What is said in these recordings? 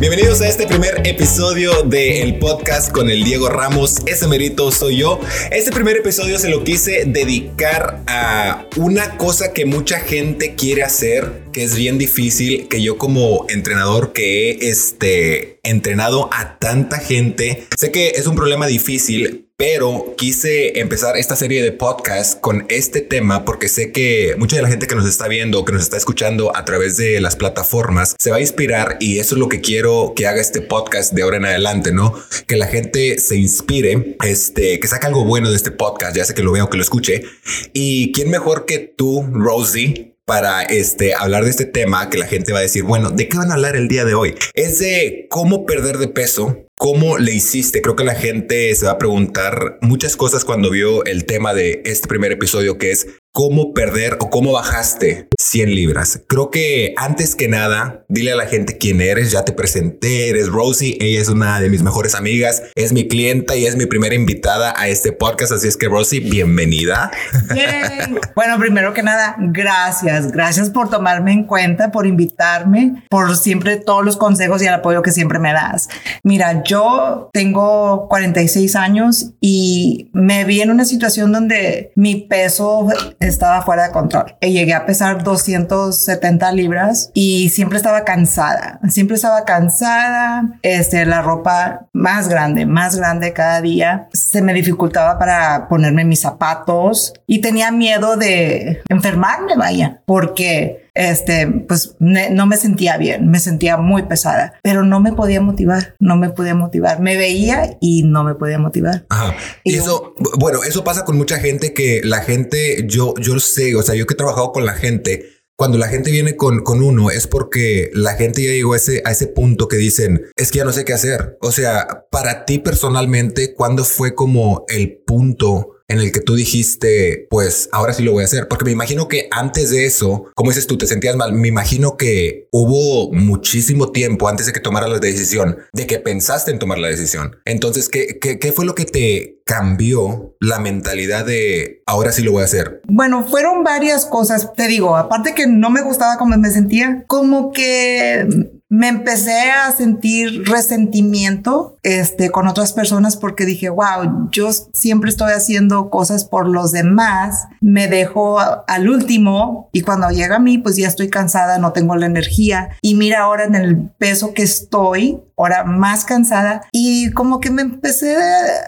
Bienvenidos a este primer episodio del podcast con el Diego Ramos. Ese merito soy yo. Este primer episodio se lo quise dedicar a una cosa que mucha gente quiere hacer, que es bien difícil, que yo como entrenador que he este, entrenado a tanta gente, sé que es un problema difícil, pero quise empezar esta serie de podcast con este tema porque sé que mucha de la gente que nos está viendo, que nos está escuchando a través de las plataformas, se va a inspirar y eso es lo que quiero que haga este podcast de ahora en adelante, ¿no? Que la gente se inspire, este, que saque algo bueno de este podcast, ya sé que lo veo, que lo escuche. Y quién mejor que tú, Rosie, para este, hablar de este tema que la gente va a decir, bueno, ¿de qué van a hablar el día de hoy? Es de cómo perder de peso. ¿Cómo le hiciste? Creo que la gente se va a preguntar muchas cosas cuando vio el tema de este primer episodio, que es cómo perder o cómo bajaste 100 libras. Creo que antes que nada, dile a la gente quién eres. Ya te presenté, eres Rosie. Ella es una de mis mejores amigas, es mi clienta y es mi primera invitada a este podcast. Así es que Rosie, bienvenida. Bueno, primero que nada, gracias. Gracias por tomarme en cuenta, por invitarme, por siempre todos los consejos y el apoyo que siempre me das. Mira, yo tengo 46 años y me vi en una situación donde mi peso estaba fuera de control. Y llegué a pesar 270 libras y siempre estaba cansada, siempre estaba cansada, este, la ropa más grande, más grande cada día. Se me dificultaba para ponerme mis zapatos y tenía miedo de enfermarme, vaya, porque este, pues no me sentía bien, me sentía muy pesada, pero no me podía motivar, no me podía motivar. Me veía y no me podía motivar. Ajá. Y, eso, bueno, eso pasa con mucha gente que la gente, yo, yo sé, o sea, yo que he trabajado con la gente, cuando la gente viene con, con uno es porque la gente ya llegó a ese, a ese punto que dicen, es que ya no sé qué hacer. O sea, para ti personalmente, ¿cuándo fue como el punto en el que tú dijiste, pues ahora sí lo voy a hacer? Porque me imagino que antes de eso, como dices tú, te sentías mal. Me imagino que hubo muchísimo tiempo antes de que tomaras la decisión, de que pensaste en tomar la decisión. Entonces, ¿qué, qué, qué fue lo que te cambió la mentalidad de ahora sí lo voy a hacer? Bueno, fueron varias cosas. Te digo, aparte que no me gustaba cómo me sentía, como que me empecé a sentir resentimiento este, con otras personas porque dije, wow, yo siempre estoy haciendo cosas por los demás, me dejo al último y cuando llega a mí, pues ya estoy cansada, no tengo la energía y mira ahora en el peso que estoy, ahora más cansada y como que me empecé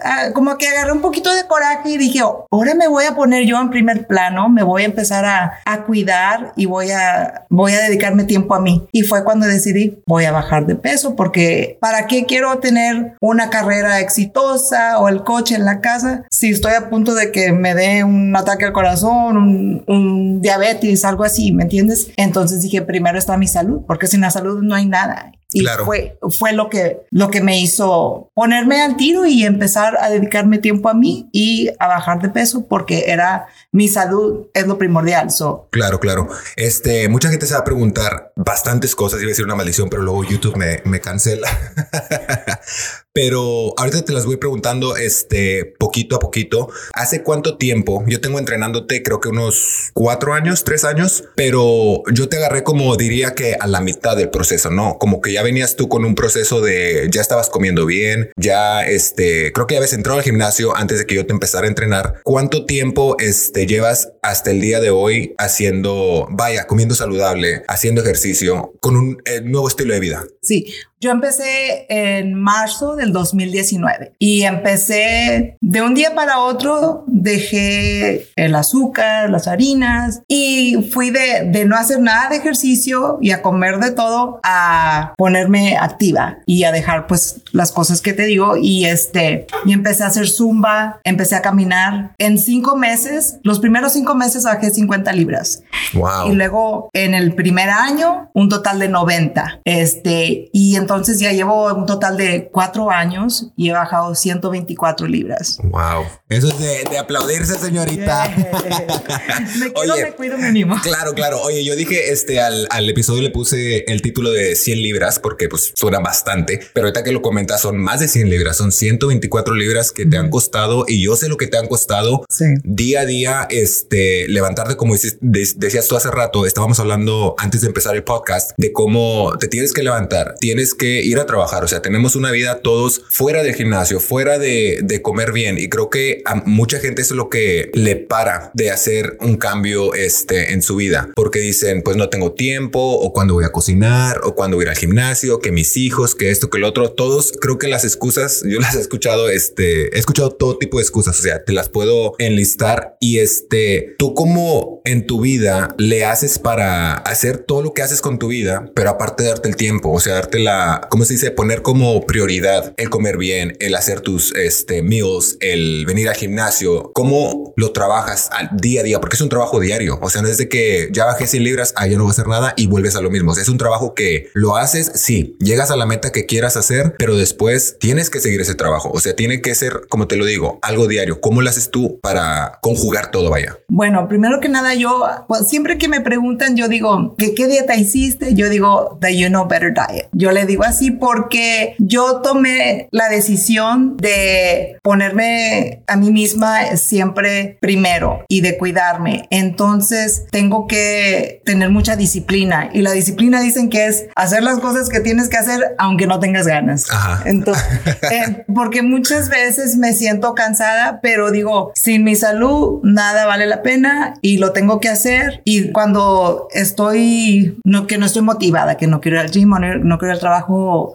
a, como que agarré un poquito de coraje y dije, ahora me voy a poner yo en primer plano, me voy a empezar a, a cuidar y voy a, voy a dedicarme tiempo a mí. Y fue cuando decidí voy a bajar de peso porque ¿para qué quiero tener una carrera exitosa o el coche en la casa si estoy a punto de que me dé un ataque al corazón, un, un diabetes, algo así, ¿me entiendes? Entonces dije, primero está mi salud, porque sin la salud no hay nada. Y fue, fue lo que, lo que me hizo ponerme al tiro y empezar a dedicarme tiempo a mí y a bajar de peso porque era mi salud es lo primordial. So. Claro, claro. Este, mucha gente se va a preguntar bastantes cosas. Iba a decir una maldición, pero luego YouTube me, me cancela. pero ahorita te las voy preguntando este poquito a poquito. ¿Hace cuánto tiempo? Yo tengo entrenándote creo que unos cuatro años, tres años, pero yo te agarré como diría que a la mitad del proceso, ¿no? Como que ya venías tú con un proceso de ya estabas comiendo bien, ya este, creo que ya habías entrado al gimnasio antes de que yo te empezara a entrenar. ¿Cuánto tiempo este llevas hasta el día de hoy haciendo, vaya, comiendo saludable, haciendo ejercicio con un eh, nuevo estilo de vida? Sí, yo empecé en marzo del 2019 y empecé de un día para otro, dejé el azúcar, las harinas y fui de, de no hacer nada de ejercicio y a comer de todo a ponerme activa y a dejar pues las cosas que te digo y este, y empecé a hacer zumba, empecé a caminar. En cinco meses, los primeros cinco meses bajé 50 libras. Wow. Y luego en el primer año, un total de 90. Este, y entonces entonces ya llevo un total de cuatro años y he bajado 124 libras. Wow. Eso es de, aplaudirse, señorita. me quiero, me cuido, me animo. Claro, claro. Oye, yo dije este al, al, episodio le puse el título de 100 libras porque pues suena bastante, pero ahorita que lo comentas son más de 100 libras, son 124 libras que te han costado y yo sé lo que te han costado sí. día a día, este, levantarte como dices, decías tú hace rato, estábamos hablando antes de empezar el podcast de cómo te tienes que levantar, tienes que que ir a trabajar. O sea, tenemos una vida todos fuera del gimnasio, fuera de, comer bien. Y creo que a mucha gente es lo que le para de hacer un cambio este, en su vida. Porque dicen, pues no tengo tiempo, o cuando voy a cocinar, o cuando voy al gimnasio, que mis hijos, que esto, que lo otro. Todos creo que las excusas, yo las he escuchado, este, he escuchado todo tipo de excusas. O sea, te las puedo enlistar. Y este, tú como en tu vida le haces para hacer todo lo que haces con tu vida, pero aparte de darte el tiempo, o sea, darte la, ¿cómo se dice? Poner como prioridad el comer bien, el hacer tus este, meals, el venir al gimnasio, cómo lo trabajas al día a día, porque es un trabajo diario. O sea, no es de que ya bajé 100 libras, ah, ya no voy a hacer nada y vuelves a lo mismo. O sea, es un trabajo que lo haces, sí, llegas a la meta que quieras hacer, pero después tienes que seguir ese trabajo. O sea, tiene que ser, como te lo digo, algo diario. ¿Cómo lo haces tú para conjugar todo, vaya? Bueno, primero que nada, yo pues, siempre que me preguntan, yo digo, ¿qué, ¿qué dieta hiciste? Yo digo, the You Know Better Diet. Yo le digo así porque yo tomé la decisión de ponerme a mí misma siempre primero y de cuidarme. Entonces tengo que tener mucha disciplina y la disciplina dicen que es hacer las cosas que tienes que hacer aunque no tengas ganas. Entonces, eh, porque muchas veces me siento cansada, pero digo, sin mi salud nada vale la pena y lo tengo que hacer. Y cuando estoy, no, que no estoy motivada, que no quiero ir al gym, no, no quiero ir al trabajo,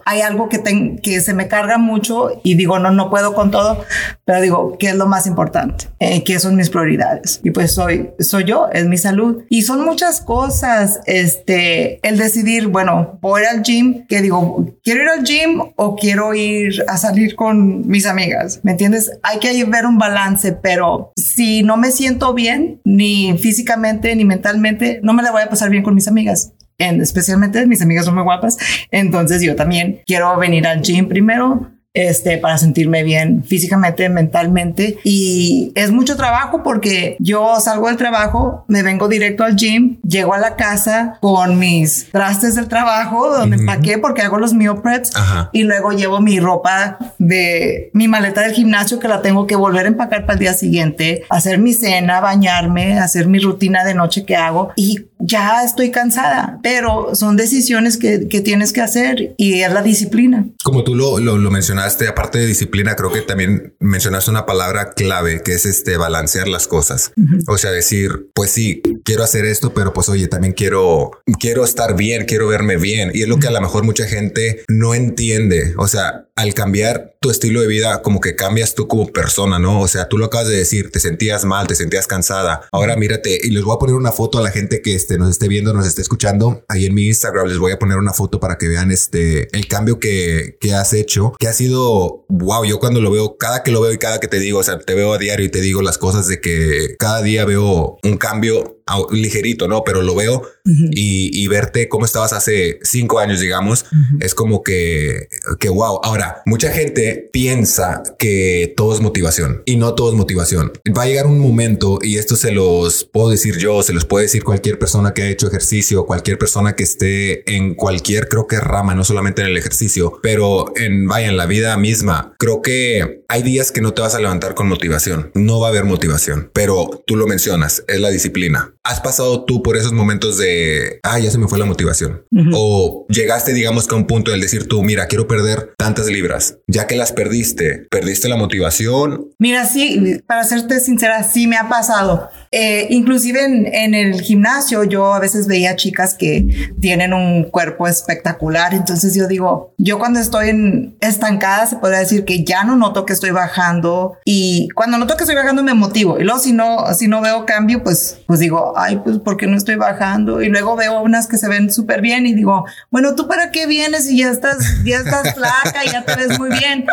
hay algo que, se me carga mucho y digo, no, no puedo con todo, pero digo, ¿qué es lo más importante? Eh, ¿Qué son mis prioridades? Y pues soy, soy yo, es mi salud. Y son muchas cosas, este, el decidir, bueno, voy al gym, que digo, ¿quiero ir al gym o quiero ir a salir con mis amigas? ¿Me entiendes? Hay que ver un balance, pero si no me siento bien, ni físicamente ni mentalmente, no me la voy a pasar bien con mis amigas. En, especialmente mis amigas son muy guapas. Entonces yo también quiero venir al gym primero, este, para sentirme bien físicamente, mentalmente. Y es mucho trabajo porque yo salgo del trabajo, me vengo directo al gym, llego a la casa con mis trastes del trabajo, donde empaqué porque hago los meal preps y luego llevo mi ropa de mi maleta del gimnasio que la tengo que volver a empacar para el día siguiente, hacer mi cena, bañarme, hacer mi rutina de noche que hago y ya estoy cansada, pero son decisiones que, que tienes que hacer y es la disciplina. Como tú lo, lo, lo mencionaste, aparte de disciplina, creo que también mencionaste una palabra clave que es este balancear las cosas. O sea, decir, pues sí, quiero hacer esto, pero pues oye, también quiero, quiero estar bien, quiero verme bien. Y es lo que a lo mejor mucha gente no entiende. O sea, al cambiar tu estilo de vida, como que cambias tú como persona, ¿no? O sea, tú lo acabas de decir, te sentías mal, te sentías cansada. Ahora mírate y les voy a poner una foto a la gente que este, nos esté viendo, nos esté escuchando. Ahí en mi Instagram les voy a poner una foto para que vean este, el cambio que, que has hecho, que ha sido, wow, yo cuando lo veo, cada que lo veo y cada que te digo, o sea, te veo a diario y te digo las cosas de que cada día veo un cambio ligerito, ¿no? Pero lo veo y, verte cómo estabas hace cinco años, digamos, es como que, que wow. Ahora, mucha gente piensa que todo es motivación y no todo es motivación. Va a llegar un momento y esto se los puedo decir yo, se los puede decir cualquier persona que ha hecho ejercicio, cualquier persona que esté en cualquier, creo que rama, no solamente en el ejercicio, pero en, vaya, en la vida misma. Creo que hay días que no te vas a levantar con motivación. No va a haber motivación, pero tú lo mencionas, es la disciplina. ¿Has pasado tú por esos momentos de, ah, ya se me fue la motivación? O llegaste, digamos, que a un punto del decir tú, mira, quiero perder tantas libras. Ya que las perdiste, ¿perdiste la motivación? Mira, sí, para serte sincera, sí me ha pasado. Eh, inclusive en, el gimnasio yo a veces veía chicas que tienen un cuerpo espectacular, entonces yo digo, yo cuando estoy en, estancada se podría decir que ya no noto que estoy bajando y cuando noto que estoy bajando me motivo y luego si no, si no veo cambio, pues, pues digo, ay, pues ¿por qué no estoy bajando? Y luego veo unas que se ven súper bien y digo, bueno, ¿tú para qué vienes y ya estás, ya estás flaca y ya te ves muy bien?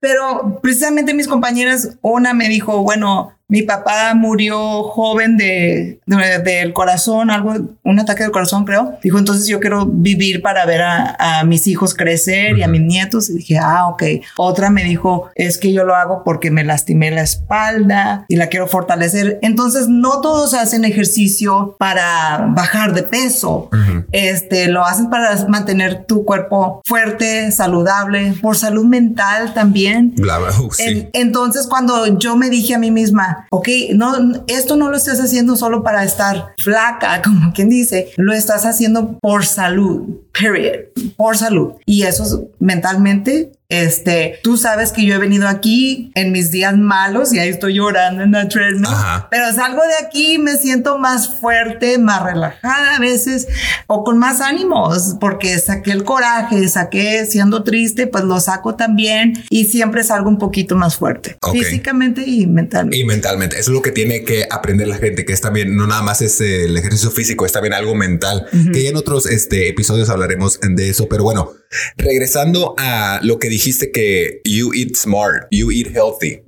Pero precisamente mis compañeras, una me dijo, bueno, mi papá murió joven de, del corazón, algo, un ataque del corazón, creo. Dijo, entonces yo quiero vivir para ver a, mis hijos crecer y a mis nietos. Y dije, ah, ok. Otra me dijo, es que yo lo hago porque me lastimé la espalda y la quiero fortalecer. Entonces, no todos hacen ejercicio para bajar de peso. Este, lo hacen para mantener tu cuerpo fuerte, saludable, por salud mental también. Uh, entonces, cuando yo me dije a mí misma, ok, no, esto no lo estás haciendo solo para estar flaca, como quien dice, lo estás haciendo por salud, period, por salud. Y eso mentalmente este, tú sabes que yo he venido aquí en mis días malos y ahí estoy llorando en la treadmill, pero salgo de aquí me siento más fuerte, más relajada a veces o con más ánimos porque saqué el coraje, saqué siendo triste, pues lo saco también y siempre salgo un poquito más fuerte físicamente y mentalmente. Y mentalmente, eso es lo que tiene que aprender la gente, que es también, no nada más es el ejercicio físico, es también algo mental, que ya en otros este, episodios hablaremos de eso, pero bueno, regresando a lo que dijiste que you eat smart, you eat healthy.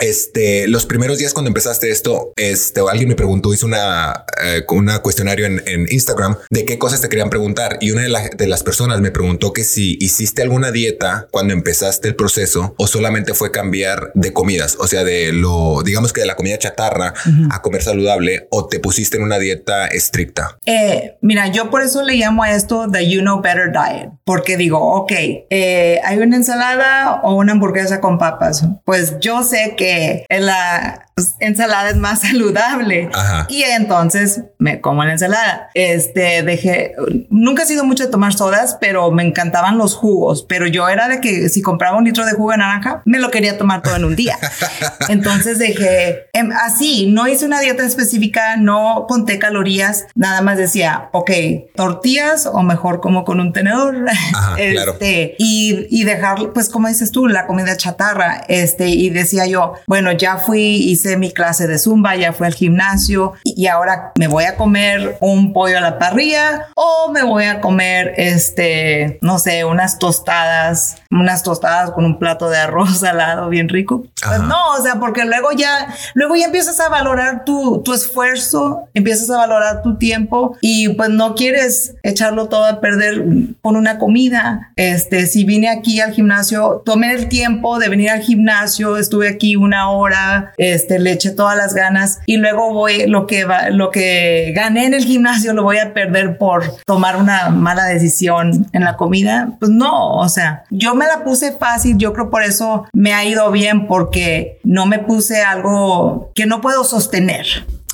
Este, los primeros días cuando empezaste esto, este, alguien me preguntó, hizo una, eh, una cuestionario en, Instagram de qué cosas te querían preguntar. Y una de, las personas me preguntó que si hiciste alguna dieta cuando empezaste el proceso o solamente fue cambiar de comidas, o sea, de lo, digamos que de la comida chatarra a comer saludable o te pusiste en una dieta estricta. Eh, mira, yo por eso le llamo a esto the you know better diet, porque digo, ok, eh, hay una ensalada o una hamburguesa con papas. Pues yo sé que en la ensalada es más saludable. Y entonces me como la ensalada. Este, dejé, nunca he sido mucho de tomar sodas, pero me encantaban los jugos. Pero yo era de que si compraba un litro de jugo de naranja, me lo quería tomar todo en un día. Entonces dejé em, así, no hice una dieta específica, no conté calorías, nada más decía, ok, tortillas o mejor como con un tenedor. este, y, y dejar, pues como dices tú, la comida chatarra. Este, y decía yo, bueno, ya fui, hice mi clase de zumba, ya fui al gimnasio y ahora me voy a comer un pollo a la parrilla o me voy a comer, este, no sé, unas tostadas, unas tostadas con un plato de arroz salado bien rico. Pues no, o sea, porque luego ya, luego ya empiezas a valorar tu, tu esfuerzo, empiezas a valorar tu tiempo y pues no quieres echarlo todo a perder con una comida. Este, si vine aquí al gimnasio, tomé el tiempo de venir al gimnasio, estuve aquí una hora, este, le eché todas las ganas y luego voy, lo que va, lo que gané en el gimnasio lo voy a perder por tomar una mala decisión en la comida. Pues no, o sea, yo me la puse fácil, yo creo por eso me ha ido bien porque no me puse algo que no puedo sostener.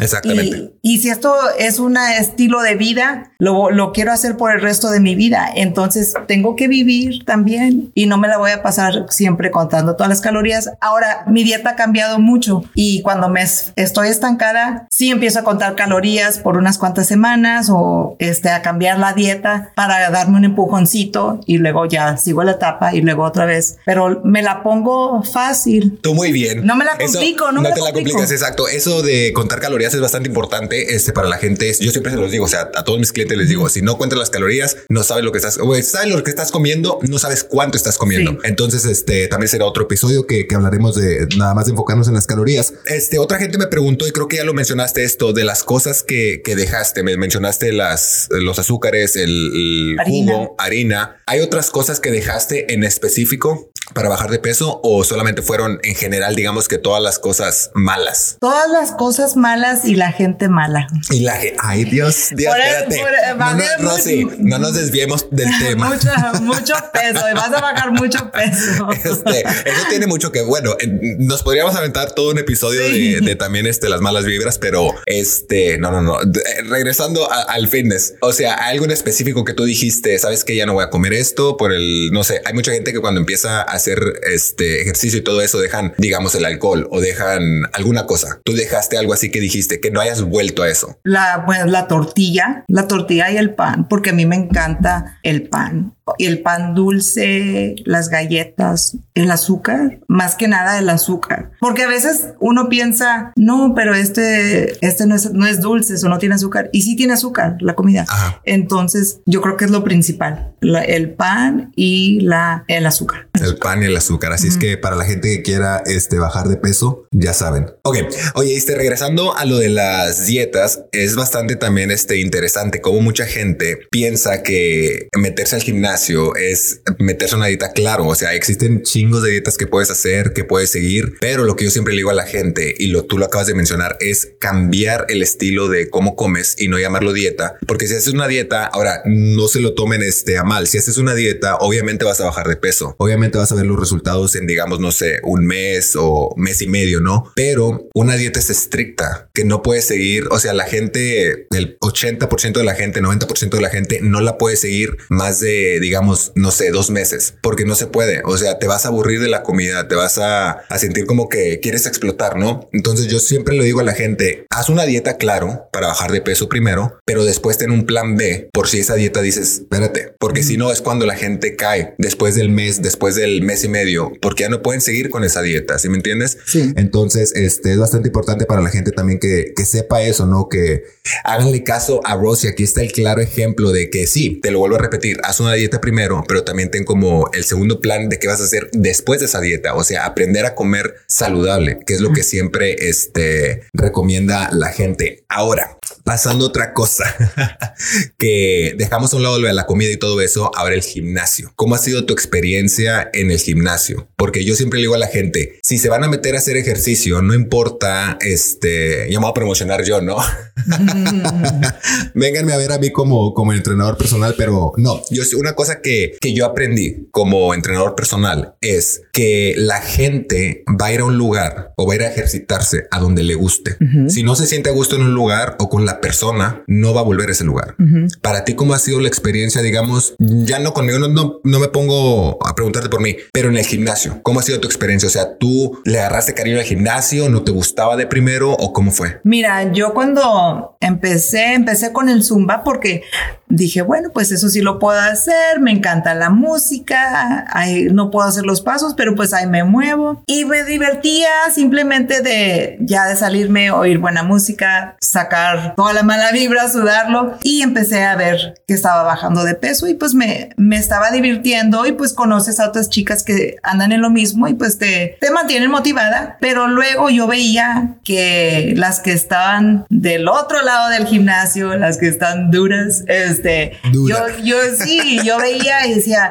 Exactamente. Y, si esto es un estilo de vida, lo, lo, quiero hacer por el resto de mi vida. Entonces tengo que vivir también y no me la voy a pasar siempre contando todas las calorías. Ahora, mi dieta ha cambiado mucho y cuando me estoy estancada, sí empiezo a contar calorías por unas cuantas semanas o este, a cambiar la dieta para darme un empujoncito y luego ya sigo la etapa y luego otra vez. Pero me la pongo fácil. Tú muy bien. No me la complico, no, no me te la complicas, exacto. Eso de contar calorías es bastante importante este, para la gente. Yo siempre se los digo, o sea, a todos mis clientes les digo, si no cuentas las calorías, no sabes lo que estás, o sabes lo que estás comiendo, no sabes cuánto estás comiendo. Entonces, este también será otro episodio que, que, hablaremos de nada más de enfocarnos en las calorías. Este otra gente me preguntó y creo que ya lo mencionaste esto de las cosas que, que dejaste. Me mencionaste las, los azúcares, el, jugo, harina. Hay otras cosas que dejaste en específico para bajar de peso o solamente fueron en general, digamos que todas las cosas malas? Todas las cosas malas y la gente mala. Y la gente, ay Dios, Dios, espérate. no, nos, no nos desviemos del tema. Mucho, mucho peso y vas a bajar mucho peso. Este, eso tiene mucho que, bueno, nos podríamos aventar todo un episodio de, también este, las malas vibras, pero este, no, no, no. regresando al fitness, o sea, algo en específico que tú dijiste, sabes que ya no voy a comer esto por el, no sé, hay mucha gente que cuando empieza a hacer este ejercicio y todo eso dejan, digamos, el alcohol o dejan alguna cosa. Tú dejaste algo así que dijiste que no hayas vuelto a eso. La, pues, la tortilla, la tortilla y el pan, porque a mí me encanta el pan el pan dulce, las galletas, el azúcar, más que nada el azúcar. Porque a veces uno piensa, no, pero este, este no es, no es dulce, eso no tiene azúcar. Y sí tiene azúcar la comida. Entonces, yo creo que es lo principal, el pan y la, el azúcar. El pan y el azúcar. Así es que para la gente que quiera este, bajar de peso, ya saben. Ok, oye, este, regresando a lo de las dietas, es bastante también este, interesante como mucha gente piensa que meterse al gimnasio gimnasio es meterse una dieta, claro, o sea, existen chingos de dietas que puedes hacer, que puedes seguir, pero lo que yo siempre le digo a la gente, y lo tú lo acabas de mencionar, es cambiar el estilo de cómo comes y no llamarlo dieta, porque si haces una dieta, ahora no se lo tomen este a mal, si haces una dieta, obviamente vas a bajar de peso, obviamente vas a ver los resultados en, digamos, no sé, un mes o mes y medio, ¿no? Pero una dieta es estricta, que no puedes seguir, o sea, la gente, el 80% de la gente, 90% de la gente no la puede seguir más de, digamos, no sé, dos meses, porque no se puede, o sea, te vas a aburrir de la comida, te vas a, a sentir como que quieres explotar, ¿no? Entonces yo siempre le digo a la gente, haz una dieta, claro, para bajar de peso primero, pero después ten un plan B por si esa dieta dices, espérate, porque si no es cuando la gente cae después del mes, después del mes y medio, porque ya no pueden seguir con esa dieta, ¿sí me entiendes? Sí. Entonces, este es bastante importante para la gente también que, que sepa eso, ¿no? Que háganle caso a Rosy. Aquí está el claro ejemplo de que sí, te lo vuelvo a repetir, haz una dieta primero, pero también ten como el segundo plan de qué vas a hacer después de esa dieta. O sea, aprender a comer saludable, que es lo que siempre este, recomienda la gente. Ahora, pasando otra cosa que dejamos a un lado de la comida y todo eso, ahora el gimnasio. ¿Cómo ha sido tu experiencia en el gimnasio? Porque yo siempre le digo a la gente, si se van a meter a hacer ejercicio, no importa, este, ya me voy a promocionar yo, ¿no? Vénganme a ver a mí como, como entrenador personal, pero no, yo una cosa que, que yo aprendí como entrenador personal es que la gente va a ir a un lugar o va a ir a ejercitarse a donde le guste. Si no se siente a gusto en un lugar o con la persona, no va a volver a ese lugar. Para ti, ¿cómo ha sido la experiencia? Digamos, ya no conmigo, no, no, no me pongo a preguntarte por mí, pero en el gimnasio, ¿cómo ha sido tu experiencia? O sea, ¿tú le agarraste cariño al gimnasio? ¿No te gustaba de primero o cómo fue? Mira, yo cuando empecé, empecé con el Zumba porque dije, bueno, pues eso sí lo puedo hacer, me encanta la música, ahí no puedo hacer los pasos, pero pues ahí me muevo. Y me divertía simplemente de ya de salirme, oír buena música, sacar toda la mala vibra, sudarlo y empecé a ver que estaba bajando de peso y pues me, me estaba divirtiendo y pues conoces a otras chicas que andan en lo mismo y pues te, te mantienen motivada, pero luego yo veía que las que estaban del otro lado del gimnasio, las que están duras, este, Dura. yo, yo sí, yo veía y decía,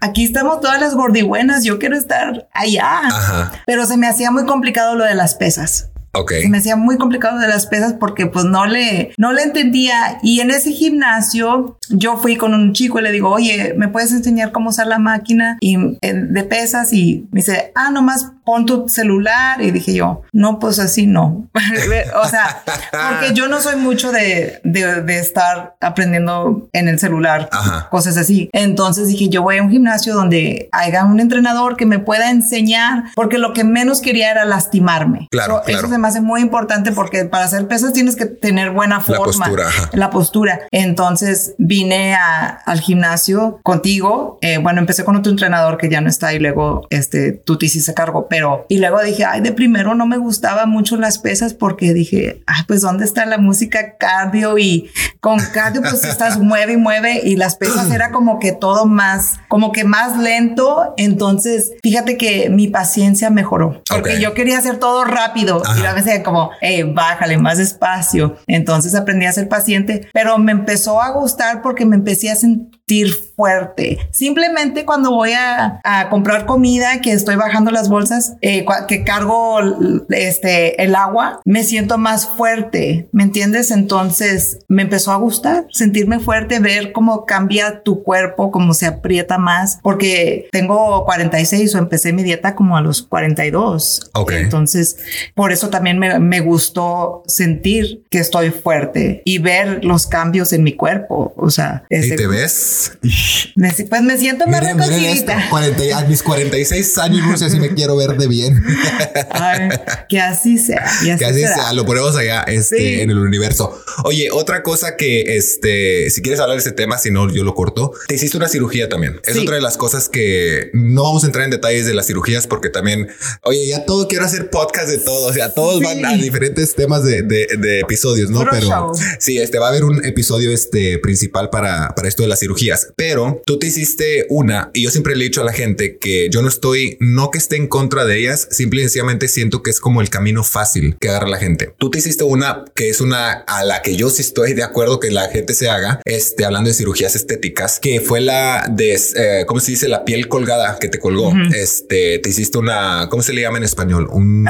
aquí estamos todas las gordibuenas, yo quiero estar allá. Ajá. Pero se me hacía muy complicado lo de las pesas. Ok. Se me hacía muy complicado de las pesas porque pues no le, no le entendía. Y en ese gimnasio yo fui con un chico y le digo, oye, ¿me puedes enseñar cómo usar la máquina y, eh, de pesas? Y me dice, ah, nomás pon tu celular. Y dije yo, no, pues así no. o sea, porque yo no soy mucho de, de, de estar aprendiendo en el celular, Ajá. cosas así. Entonces dije, yo voy a un gimnasio donde haya un entrenador que me pueda enseñar, porque lo que menos quería era lastimarme. Claro, Eso- Eso claro. se me hace muy importante porque para hacer pesas tienes que tener buena La forma. postura, ajá. La postura. Entonces vine a- al gimnasio contigo. Eh, bueno, empecé con otro entrenador que ya no está y luego este, tú te hiciste cargo, pero y luego dije, ay, de primero no me gustaba mucho las pesas porque dije, ay, pues ¿dónde está la música cardio? Y con cardio pues estás mueve y mueve y las pesas era como que todo más, como que más lento. Entonces, fíjate que mi paciencia mejoró porque Ok. yo quería hacer todo rápido y Ajá. a veces como, hey, bájale más despacio. Entonces aprendí a ser paciente, pero me empezó a gustar porque me empecé a sentir fuerte. Simplemente cuando voy a, a comprar comida, que estoy bajando las bolsas, eh, que cargo este, el agua, me siento más fuerte, ¿me entiendes? Entonces me empezó a gustar sentirme fuerte, ver cómo cambia tu cuerpo, cómo se aprieta más, porque tengo 46 o empecé mi dieta como a los 42. Ok. Entonces, por eso también me, me gustó sentir que estoy fuerte y ver los cambios en mi cuerpo. O sea, ¿Y te ves? Me- pues me siento más Miren, miren esto. reconcilita. 40 a mis 46 años, no sé si me quiero ver de bien. Ay, que así sea. Así Que así será. sea, lo ponemos allá este, Sí. en el universo. Oye, otra cosa que, este, si quieres hablar de ese tema, si no, yo lo corto. Te hiciste una cirugía también. Es Sí. otra de las cosas que no vamos a entrar en detalles de las cirugías porque también, oye, ya todo quiero hacer podcast de todo. O sea, todos Sí. van a diferentes temas de, de- de episodios, ¿no? Pero show. sí, este va a haber un episodio este principal para, para esto de las cirugías. Pero tú te hiciste una y yo siempre le he dicho a la gente que yo no estoy, no que esté en contra de ellas, simple y sencillamente siento que es como el camino fácil que agarra la gente. Tú te hiciste una que es una a la que yo sí estoy de acuerdo que la gente se haga, este, hablando de cirugías estéticas, que fue la de, eh, ¿cómo se dice? La piel colgada que te colgó. Este, te hiciste una, ¿cómo se le llama en español? Un...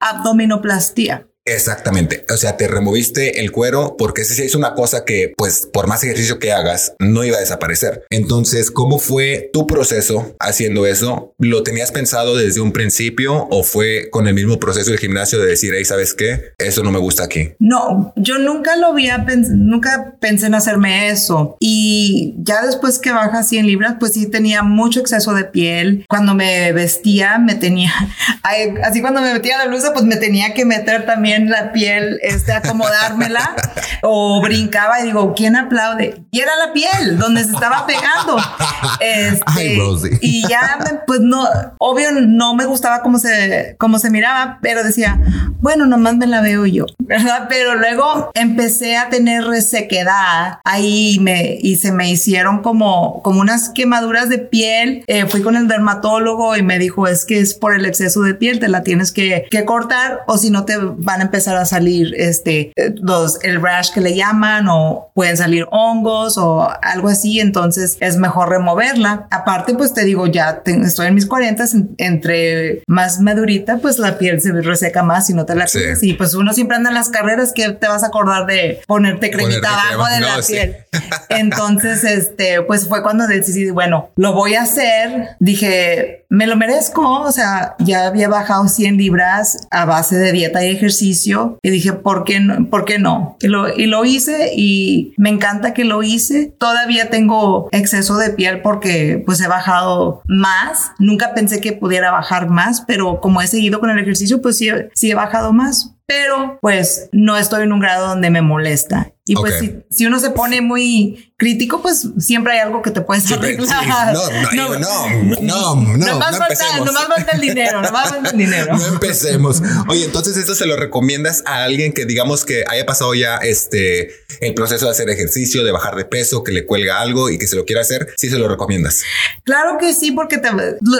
abdominoplastia. Exactamente. O sea, te removiste el cuero porque ese es una cosa que, pues, por más ejercicio que hagas, no iba a desaparecer. Entonces, ¿cómo fue tu proceso haciendo eso? ¿Lo tenías pensado desde un principio o fue con el mismo proceso del gimnasio de decir, hey, ¿sabes qué? Eso no me gusta aquí. No, yo nunca lo había pensado, nunca pensé en hacerme eso. Y ya después que baja 100 libras, pues sí tenía mucho exceso de piel. Cuando me vestía, me tenía, así cuando me metía la blusa, pues me tenía que meter también la piel, este, acomodármela o brincaba y digo, ¿quién aplaude? Y era la piel donde se estaba pegando. Este, y ya, pues no, obvio no me gustaba cómo se, cómo se miraba, pero decía, bueno, nomás me la veo yo, ¿verdad? Pero luego empecé a tener resequedad ahí me, y se me hicieron como, como unas quemaduras de piel. Eh, fui con el dermatólogo y me dijo, es que es por el exceso de piel, te la tienes que, que cortar o si no te van a empezar a salir este, los, el rash que le llaman o pueden salir hongos o algo así, entonces es mejor removerla. Aparte, pues te digo, ya estoy en mis 40, entre más madurita, pues la piel se reseca más y no te la sí. Y pues uno siempre anda en las carreras que te vas a acordar de ponerte cremita abajo de la piel. Entonces, este, pues fue cuando decidí, bueno, lo voy a hacer. Dije, me lo merezco. O sea, ya había bajado 100 libras a base de dieta y ejercicio y dije, ¿por qué no? ¿Por qué no? Y lo, y lo hice y me encanta que lo hice. Todavía tengo exceso de piel porque pues he bajado más. Nunca pensé que pudiera bajar más, pero como he seguido con el ejercicio, pues sí, sí he bajado más. Pero pues no estoy en un grado donde me molesta. Y pues si, si, uno se pone muy crítico, pues siempre hay algo que te puedes arreglar. No, no, no, no, no, no, no, más falta, nomás falta el dinero, nomás falta el dinero. No empecemos. Oye, entonces esto se lo recomiendas a alguien que digamos que haya pasado ya este el proceso de hacer ejercicio, de bajar de peso, que le cuelga algo y que se lo quiera hacer, sí se lo recomiendas. Claro que sí, porque te,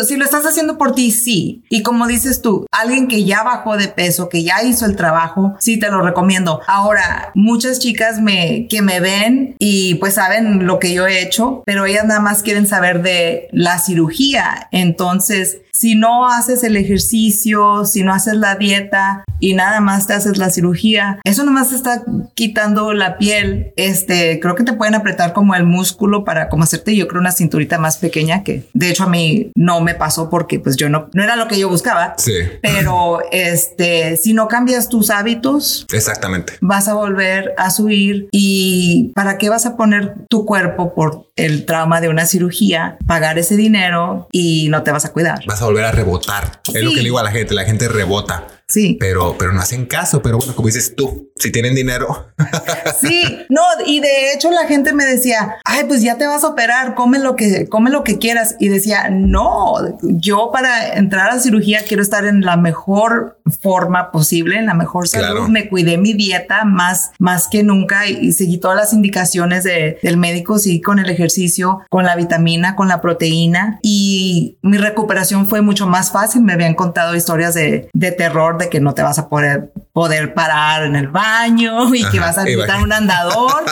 si lo estás haciendo por ti, sí. Y como dices tú, alguien que ya bajó de peso, que ya hizo el trabajo, sí te lo recomiendo. Ahora, muchas chicas me, que me ven y pues saben lo que yo he hecho, pero ellas nada más quieren saber de la cirugía. Entonces, si no haces el ejercicio, si no haces la dieta y nada más te haces la cirugía, eso nomás te está quitando la piel. Este, creo que te pueden apretar como el músculo para como hacerte, yo creo, una cinturita más pequeña que de hecho a mí no me pasó porque pues yo no, no era lo que yo buscaba. Sí. Pero este, si no cambias tus hábitos, exactamente, vas a volver a subir y para qué vas a poner tu cuerpo por el trauma de una cirugía, pagar ese dinero y no te vas a cuidar volver a rebotar. Es lo que le digo a la gente, la gente rebota. Sí. Pero, pero no hacen caso. Pero bueno, como dices tú, si tienen dinero. sí, no, y de hecho la gente me decía, ay, pues ya te vas a operar, come lo que, come lo que quieras. Y decía, no, yo para entrar a cirugía quiero estar en la mejor forma posible, en la mejor salud. Me cuidé mi dieta más, más que nunca y, seguí todas las indicaciones de, del médico, sí, con el ejercicio, con la vitamina, con la proteína y mi recuperación fue mucho más fácil. Me habían contado historias de, de terror, de que no te vas a poder, poder parar en el baño y que vas a necesitar un andador.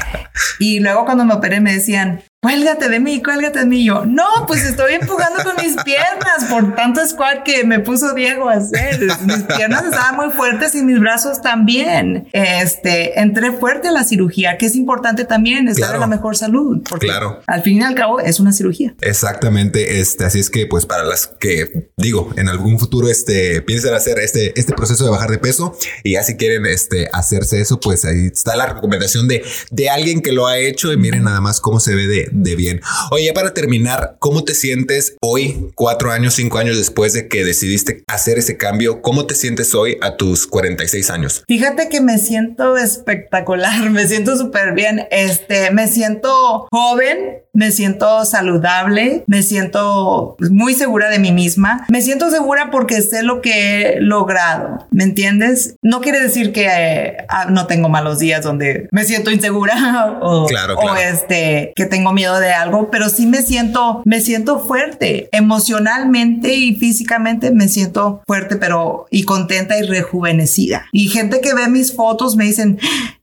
y luego cuando me operé me decían, cuélgate de mí, cuélgate de mí. yo, no, pues estoy empujando con mis piernas por tanto squat que me puso Diego a hacer. Mis piernas estaban muy fuertes y mis brazos también. Este, entré fuerte a la cirugía, que es importante también estar en la mejor salud. Porque claro. al fin y al cabo es una cirugía. Exactamente. Este, así es que, pues, para las que digo, en algún futuro, este, piensen hacer este, este proceso de bajar de peso y ya si quieren, este, hacerse eso, pues ahí está la recomendación de, de alguien que lo ha hecho y miren nada más cómo se ve de, de bien. Oye, para terminar, ¿cómo te sientes hoy, cuatro años, cinco años después de que decidiste hacer ese cambio? ¿Cómo te sientes hoy a tus 46 años? Fíjate que me siento espectacular, me siento súper bien. Este, me siento joven, me siento saludable, me siento muy segura de mí misma, me siento segura porque sé lo que he logrado, ¿me entiendes? No quiere decir que eh, ah, no tengo malos días donde me siento insegura o, o este que tengo miedo de algo, pero sí me siento me siento fuerte emocionalmente y físicamente me siento fuerte, pero y contenta y rejuvenecida. Y gente que ve mis fotos me dicen,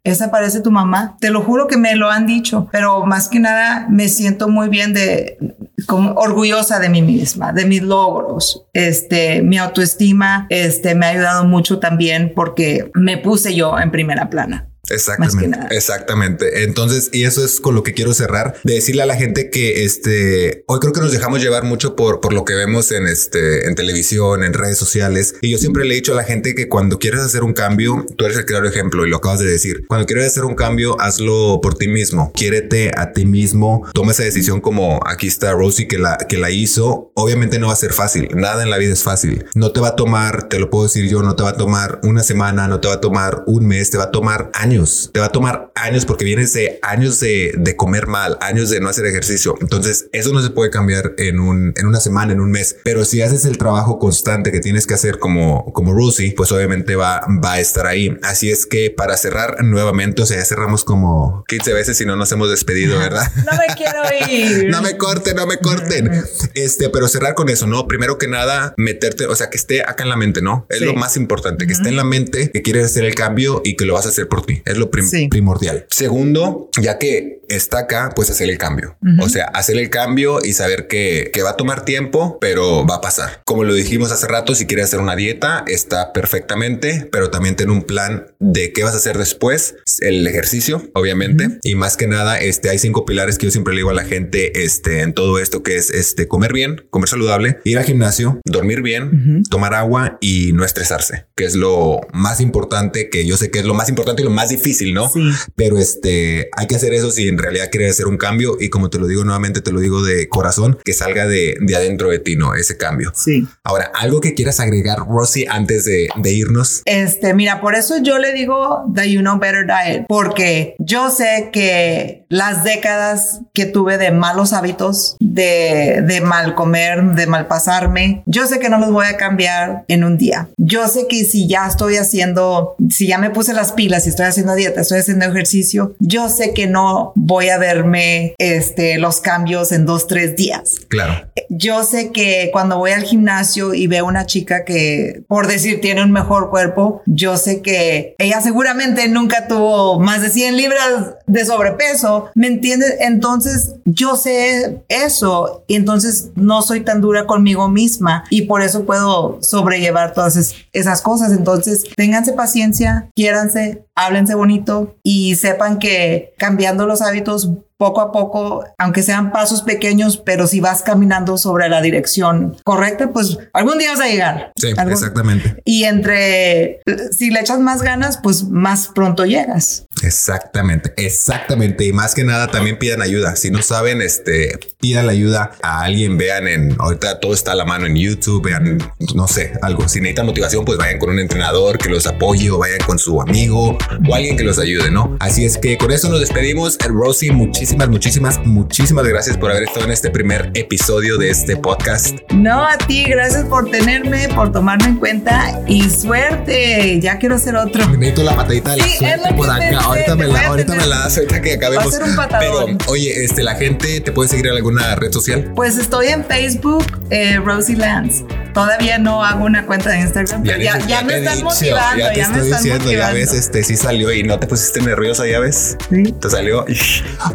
esa parece tu mamá. Te lo juro que me lo han dicho, pero más que nada me siento muy bien de como orgullosa de mí misma, de mis logros. Este, mi autoestima, este, me ha ayudado mucho también porque me puse yo en primera plana. Exactamente. Exactamente. Entonces, y eso es con lo que quiero cerrar, de decirle a la gente que este hoy creo que nos dejamos llevar mucho por, por lo que vemos en este en televisión, en redes sociales. Y yo siempre le he dicho a la gente que cuando quieres hacer un cambio, tú eres el claro ejemplo y lo acabas de decir. Cuando quieres hacer un cambio, hazlo por ti mismo. Quiérete a ti mismo. Toma esa decisión como aquí está Rosie que la que la hizo. Obviamente no va a ser fácil. Nada en la vida es fácil. No te va a tomar, te lo puedo decir yo, no te va a tomar una semana, no te va a tomar un mes, te va a tomar años te va a tomar años porque vienes de años de, de, comer mal, años de no hacer ejercicio. Entonces, eso no se puede cambiar en, un, en una semana, en un mes. Pero si haces el trabajo constante que tienes que hacer como, como Rosie, pues obviamente va, va a estar ahí. Así es que para cerrar nuevamente, o sea, ya cerramos como 15 veces y no nos hemos despedido, ¿verdad? no me quiero ir. no me corten, no me corten. Este, pero cerrar con eso, ¿no? Primero que nada, meterte, o sea, que esté acá en la mente, ¿no? Es lo más importante, que esté en la mente, que quieres hacer el cambio y que lo vas a hacer por ti. Es lo primordial. Segundo, ya que está acá, pues hacer el cambio. O sea, hacer el cambio y saber que, que, va a tomar tiempo, pero va a pasar. Como lo dijimos hace rato, si quieres hacer una dieta, está perfectamente, pero también ten un plan de qué vas a hacer después. El ejercicio, obviamente. Y más que nada, este, hay cinco pilares que yo siempre le digo a la gente este, en todo esto, que es este, comer bien, comer saludable, ir al gimnasio, dormir bien, tomar agua y no estresarse, que es lo más importante, que yo sé que es lo más importante y lo más difícil, ¿no? Sí. Pero este, hay que hacer eso si en realidad quieres hacer un cambio y como te lo digo nuevamente, te lo digo de corazón, que salga de, de adentro de ti, ¿no? Ese cambio. Sí. Ahora, algo que quieras agregar, Rosy, antes de, de irnos. Este, mira, por eso yo le digo The You Know Better Diet, porque yo sé que las décadas que tuve de malos hábitos, de, de mal comer, de mal pasarme, yo sé que no los voy a cambiar en un día. Yo sé que si ya estoy haciendo, si ya me puse las pilas y estoy haciendo dieta, estoy haciendo ejercicio, yo sé que no voy a verme este, los cambios en dos, tres días. Claro. Yo sé que cuando voy al gimnasio y veo una chica que, por decir, tiene un mejor cuerpo, yo sé que ella seguramente nunca tuvo más de 100 libras de sobrepeso, ¿me entiendes? Entonces, yo sé eso y entonces no soy tan dura conmigo misma y por eso puedo sobrellevar todas esas cosas. Entonces, ténganse paciencia, quiéranse, háblense bonito y sepan que cambiando los hábitos poco a poco, aunque sean pasos pequeños, pero si vas caminando sobre la dirección correcta, pues algún día vas a llegar. Sí, exactamente. Y entre, si le echas más ganas, pues más pronto llegas. Exactamente, exactamente. Y más que nada también pidan ayuda. Si no saben, este, pidan la ayuda a alguien, vean en, ahorita todo está a la mano en YouTube, vean, no sé, algo. Si necesitan motivación, pues vayan con un entrenador que los apoye o vayan con su amigo o alguien que los ayude, ¿no? Así es que con eso nos despedimos. Rosy, muchísimas muchísimas, muchísimas, muchísimas gracias por haber estado en este primer episodio de este podcast. No, a ti, gracias por tenerme, por tomarme en cuenta y suerte. Ya quiero hacer otro. Necesito la patadita de la suerte por acá. ahorita me la, ahorita me la das, ahorita que acabemos. Va a ser un patadón. Pero, oye, este, la gente te puede seguir en alguna red social. Pues estoy en Facebook, eh, Rosie Lance. Todavía no hago una cuenta de Instagram, ya, ya, ya, me están motivando. Ya te ya estoy diciendo, ya ves, este sí salió y no te pusiste nerviosa, ya ves. Sí. Te salió.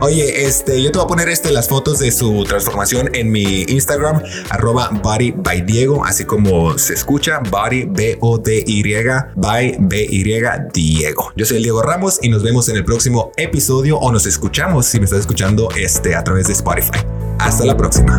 Oye, este, yo te voy a poner este, las fotos de su transformación en mi Instagram, arroba body by Diego, así como se escucha, body B-O-D-Y, by B-Y Diego. Yo soy el Diego Ramos y nos vemos en el próximo episodio o nos escuchamos si me estás escuchando este a través de Spotify. Hasta la próxima.